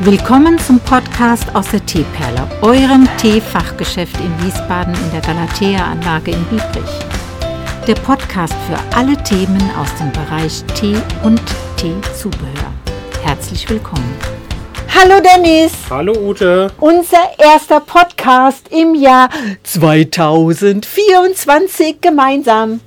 Willkommen zum Podcast aus der Teeperle, eurem Teefachgeschäft in Wiesbaden in der Galatea-Anlage in Biebrich. Der Podcast für alle Themen aus dem Bereich Tee und Teezubehör. Herzlich willkommen. Hallo Dennis, Hallo Ute. unser erster Podcast im Jahr 2024 gemeinsam.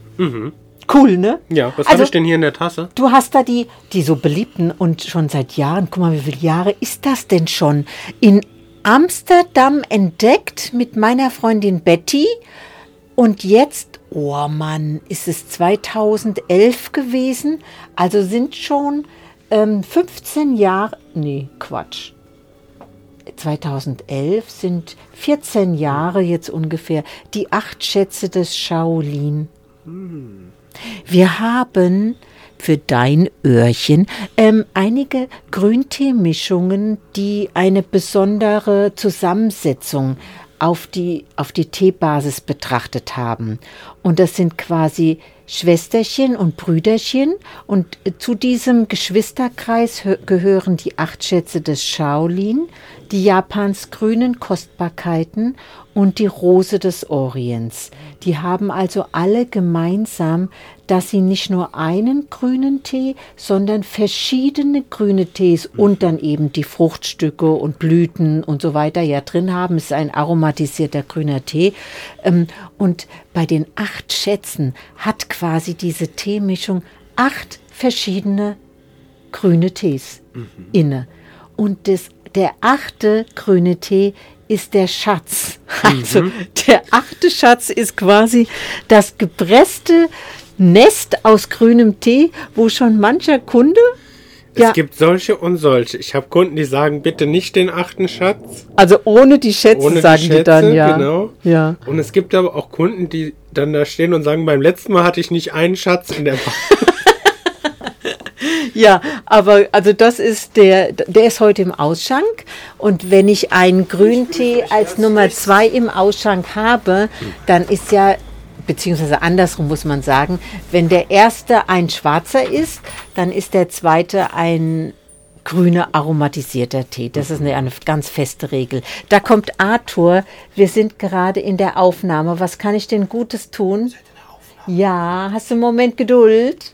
Cool, ne? Ja, was Also- habe ich denn hier in der Tasse? Du hast da die, die so beliebten und schon seit Jahren, guck mal, wie viele Jahre ist das denn schon? In Amsterdam entdeckt mit meiner Freundin Betty und jetzt, oh Mann, ist es 2011 gewesen? Also sind schon ähm, 15 Jahre, nee, Quatsch. 2011 sind 14 Jahre jetzt ungefähr die acht Schätze des Shaolin. Wir haben für dein Öhrchen ähm, einige Grünteemischungen, die eine besondere Zusammensetzung auf die, auf die Teebasis betrachtet haben. Und das sind quasi Schwesterchen und Brüderchen. Und äh, zu diesem Geschwisterkreis hö- gehören die acht Schätze des Shaolin, die Japans grünen Kostbarkeiten und die Rose des Orients. Die haben also alle gemeinsam, dass sie nicht nur einen grünen Tee, sondern verschiedene grüne Tees und dann eben die Fruchtstücke und Blüten und so weiter ja drin haben. Es ist ein aromatisierter grüner Tee. Ähm, Und bei den acht Schätzen hat quasi diese Teemischung acht verschiedene grüne Tees inne. Und das, der achte grüne Tee ist der Schatz. Also der achte Schatz ist quasi das gepresste Nest aus grünem Tee, wo schon mancher Kunde Es Ja. gibt solche und solche. Ich habe Kunden, die sagen, bitte nicht den achten Schatz. also ohne die Schätze Ohne die sagen die Schätze, dann ja. genau. Ja. Und es gibt aber auch Kunden, die dann da stehen und sagen, beim letzten Mal hatte ich nicht einen Schatz in der Ja, aber also das ist der, der ist heute im Ausschank. Und wenn ich einen Grüntee als Nummer zwei im Ausschank habe, dann ist ja, beziehungsweise andersrum muss man sagen, wenn der erste ein schwarzer ist, dann ist der zweite ein grüner aromatisierter Tee. Das ist eine, eine ganz feste Regel. Da kommt Arthur. Wir sind gerade in der Aufnahme. Was kann ich denn Gutes tun? Ja, hast du einen Moment Geduld?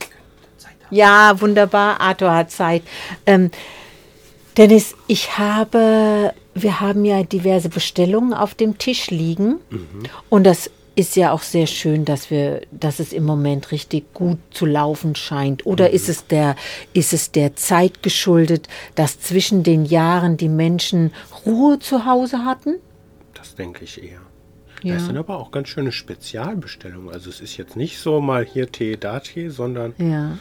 Ja, wunderbar. Arthur hat Zeit. Ähm, Dennis, ich habe, wir haben ja diverse Bestellungen auf dem Tisch liegen. Und das ist ja auch sehr schön, dass wir, dass es im Moment richtig gut zu laufen scheint. Oder ist es der, ist es der Zeit geschuldet, dass zwischen den Jahren die Menschen Ruhe zu Hause hatten? Das denke ich eher. Ja. Das sind aber auch ganz schöne Spezialbestellungen. Also es ist jetzt nicht so mal hier Tee, da Tee, sondern Ja.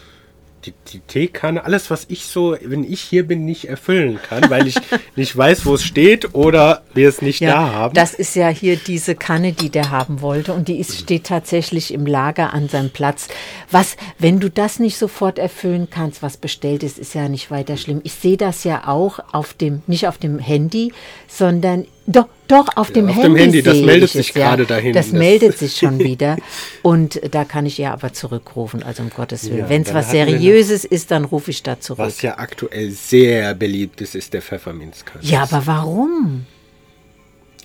Die, die Teekanne, alles, was ich so, wenn ich hier bin, nicht erfüllen kann, weil ich nicht weiß, wo es steht oder wir es nicht da haben. Das ist ja hier diese Kanne, die der haben wollte und die ist, steht tatsächlich im Lager an seinem Platz. Was, wenn du das nicht sofort erfüllen kannst, was bestellt ist, ist ja nicht weiter schlimm. Ich sehe das ja auch auf dem, nicht auf dem Handy, sondern doch, doch auf dem auf Handy. dem Handy, das meldet ich sich es, ja. gerade dahin. Das Das- meldet sich schon wieder und da kann ich ja aber zurückrufen, also um Gottes Willen. Ja, Wenn es was Seriöses ist, dann rufe ich da zurück. Was ja aktuell sehr beliebt ist, ist der Pfefferminzkranz. Ja, aber warum?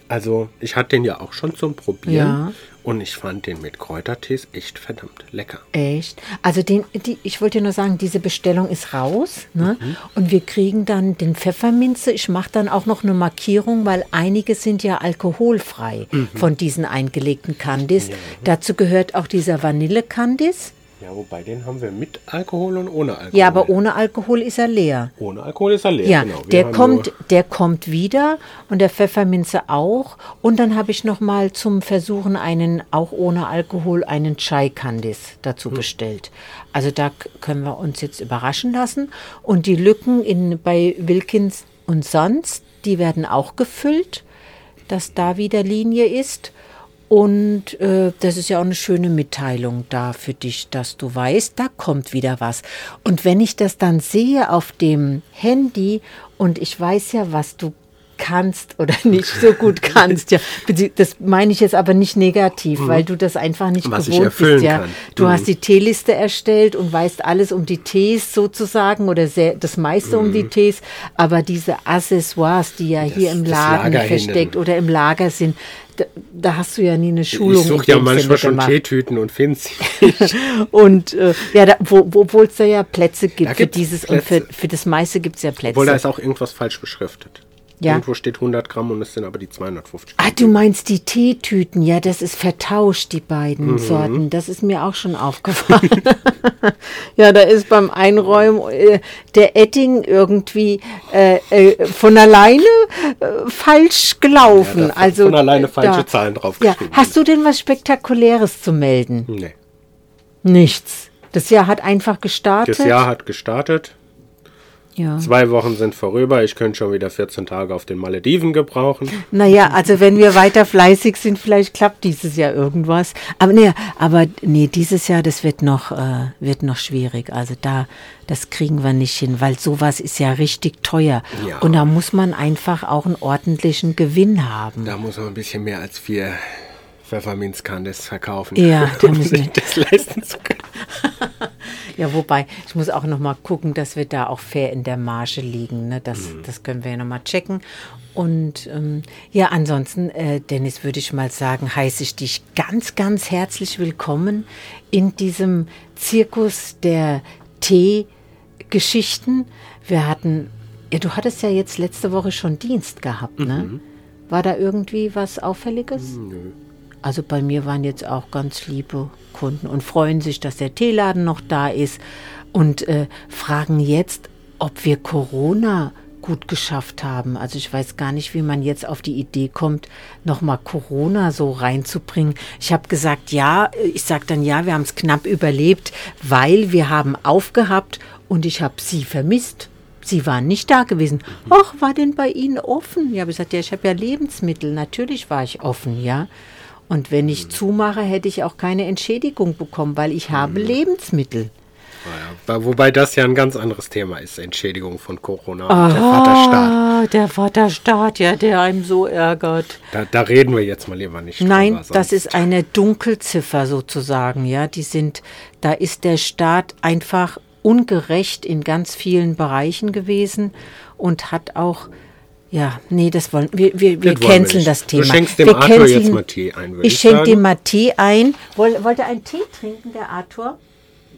Also, ich hatte den ja auch schon zum Probieren. Ja. Und ich fand den mit Kräutertees echt verdammt lecker. Echt? Also den, die, ich wollte dir nur sagen, diese Bestellung ist raus. Ne? Mhm. Und wir kriegen dann den Pfefferminze. Ich mache dann auch noch eine Markierung, weil einige sind ja alkoholfrei Mhm. von diesen eingelegten Candies. Dazu gehört auch dieser Vanille-Candies. Ja, wobei den haben wir mit Alkohol und ohne Alkohol. Ja, aber ohne Alkohol ist er leer. Ohne Alkohol ist er leer. Ja, genau. Wir der kommt, der kommt wieder und der Pfefferminze auch. Und dann habe ich noch mal zum Versuchen einen auch ohne Alkohol einen Chai Candice dazu Hm. bestellt. Also da können wir uns jetzt überraschen lassen. Und die Lücken in bei Wilkins und sonst, die werden auch gefüllt, dass da wieder Linie ist. Und äh, das ist ja auch eine schöne Mitteilung da für dich, dass du weißt, da kommt wieder was. Und wenn ich das dann sehe auf dem Handy und ich weiß ja, was du kannst oder nicht so gut kannst. Ja, das meine ich jetzt aber nicht negativ, mhm. weil du das einfach nicht Was gewohnt bist. Ja, kann. du mhm. hast die Teeliste erstellt und weißt alles um die Tees sozusagen oder sehr, das meiste mhm. um die mhm. Tees, aber diese Accessoires, die ja das, hier im Laden versteckt oder im Lager sind, da, da, hast du ja nie eine Schulung. Ich suche ja manchmal schon gemacht. Teetüten und finde sie Und äh, ja, da, wo, obwohl es da ja Plätze gibt für dieses Plätze. und für, für das meiste gibt es ja Plätze. Obwohl da ist auch irgendwas falsch beschriftet. Ja. Irgendwo steht 100 Gramm und es sind aber die 250 Gramm. Ah, du meinst die Teetüten. Ja, das ist vertauscht, die beiden mhm. Sorten. Das ist mir auch schon aufgefallen. ja, da ist beim Einräumen äh, der Etting irgendwie äh, äh, von alleine äh, falsch gelaufen. Ja, also von alleine falsche da, Zahlen draufgeschrieben. Ja. Hast du denn was Spektakuläres zu melden? Nee. Nichts. Das Jahr hat einfach gestartet. Das Jahr hat gestartet. Ja. Zwei Wochen sind vorüber. Ich könnte schon wieder 14 Tage auf den Malediven gebrauchen. Naja, also wenn wir weiter fleißig sind, vielleicht klappt dieses Jahr irgendwas. Aber nee, aber nee, dieses Jahr, das wird noch, äh, wird noch schwierig. Also da, das kriegen wir nicht hin, weil sowas ist ja richtig teuer. Ja. Und da muss man einfach auch einen ordentlichen Gewinn haben. Da muss man ein bisschen mehr als vier Pfefferminzkandes verkaufen, ja, um sich das leisten zu können. ja, wobei, ich muss auch noch mal gucken, dass wir da auch fair in der Marge liegen. Ne? Das, mhm. das können wir ja noch mal checken. Und ähm, ja, ansonsten, äh, Dennis, würde ich mal sagen, heiße ich dich ganz, ganz herzlich willkommen in diesem Zirkus der Teegeschichten. Wir hatten, ja, du hattest ja jetzt letzte Woche schon Dienst gehabt, ne? Mhm. War da irgendwie was Auffälliges? Nö. Also bei mir waren jetzt auch ganz liebe Kunden und freuen sich, dass der Teeladen noch da ist und äh, fragen jetzt, ob wir Corona gut geschafft haben. Also ich weiß gar nicht, wie man jetzt auf die Idee kommt, nochmal Corona so reinzubringen. Ich habe gesagt, ja, ich sage dann, ja, wir haben es knapp überlebt, weil wir haben aufgehabt und ich habe sie vermisst. Sie waren nicht da gewesen. Ach, war denn bei Ihnen offen? Ja, ich gesagt, ja, ich habe ja Lebensmittel. Natürlich war ich offen, ja. Und wenn ich zumache, hätte ich auch keine Entschädigung bekommen, weil ich habe mhm. Lebensmittel. Ja, wobei das ja ein ganz anderes Thema ist, Entschädigung von Corona Aha, der Vaterstaat. Der Vaterstaat, ja, der einem so ärgert. Da, da reden wir jetzt mal lieber nicht Nein, drüber, das ist eine Dunkelziffer sozusagen, ja. Die sind, da ist der Staat einfach ungerecht in ganz vielen Bereichen gewesen und hat auch ja, nee, das wollen wir. Wir, wir canceln das Thema. Du schenkst dem wir Arthur canceln, jetzt mal Tee ein, Ich, ich schenke dem mal Tee ein. Woll, wollte einen Tee trinken, der Arthur?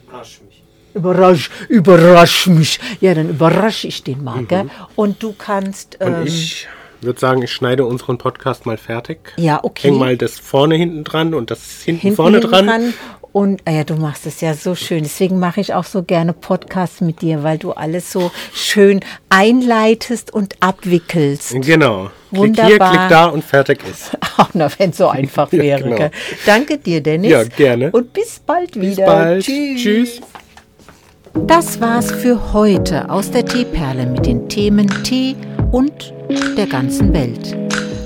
Überrasch mich. Überrasch, überrasch mich. Ja, dann überrasche ich den mal, mhm. Und du kannst. Ähm, Und ich würde sagen, ich schneide unseren Podcast mal fertig. Ja, okay. Häng mal das vorne hinten dran und das hinten, hinten vorne hinten dran. dran. Und ah ja, du machst es ja so schön. Deswegen mache ich auch so gerne Podcasts mit dir, weil du alles so schön einleitest und abwickelst. Genau. Wunderbar. Klick hier, klick da und fertig ist. Ach, na, wenn es so einfach wäre. ja, genau. Danke dir, Dennis. Ja, gerne. Und bis bald wieder. Bis bald. Tschüss. Tschüss. Das war's für heute aus der Teeperle mit den Themen Tee und der ganzen Welt.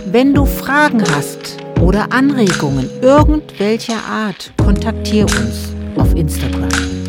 Wenn du Fragen hast, oder Anregungen irgendwelcher Art, kontaktiere uns auf Instagram.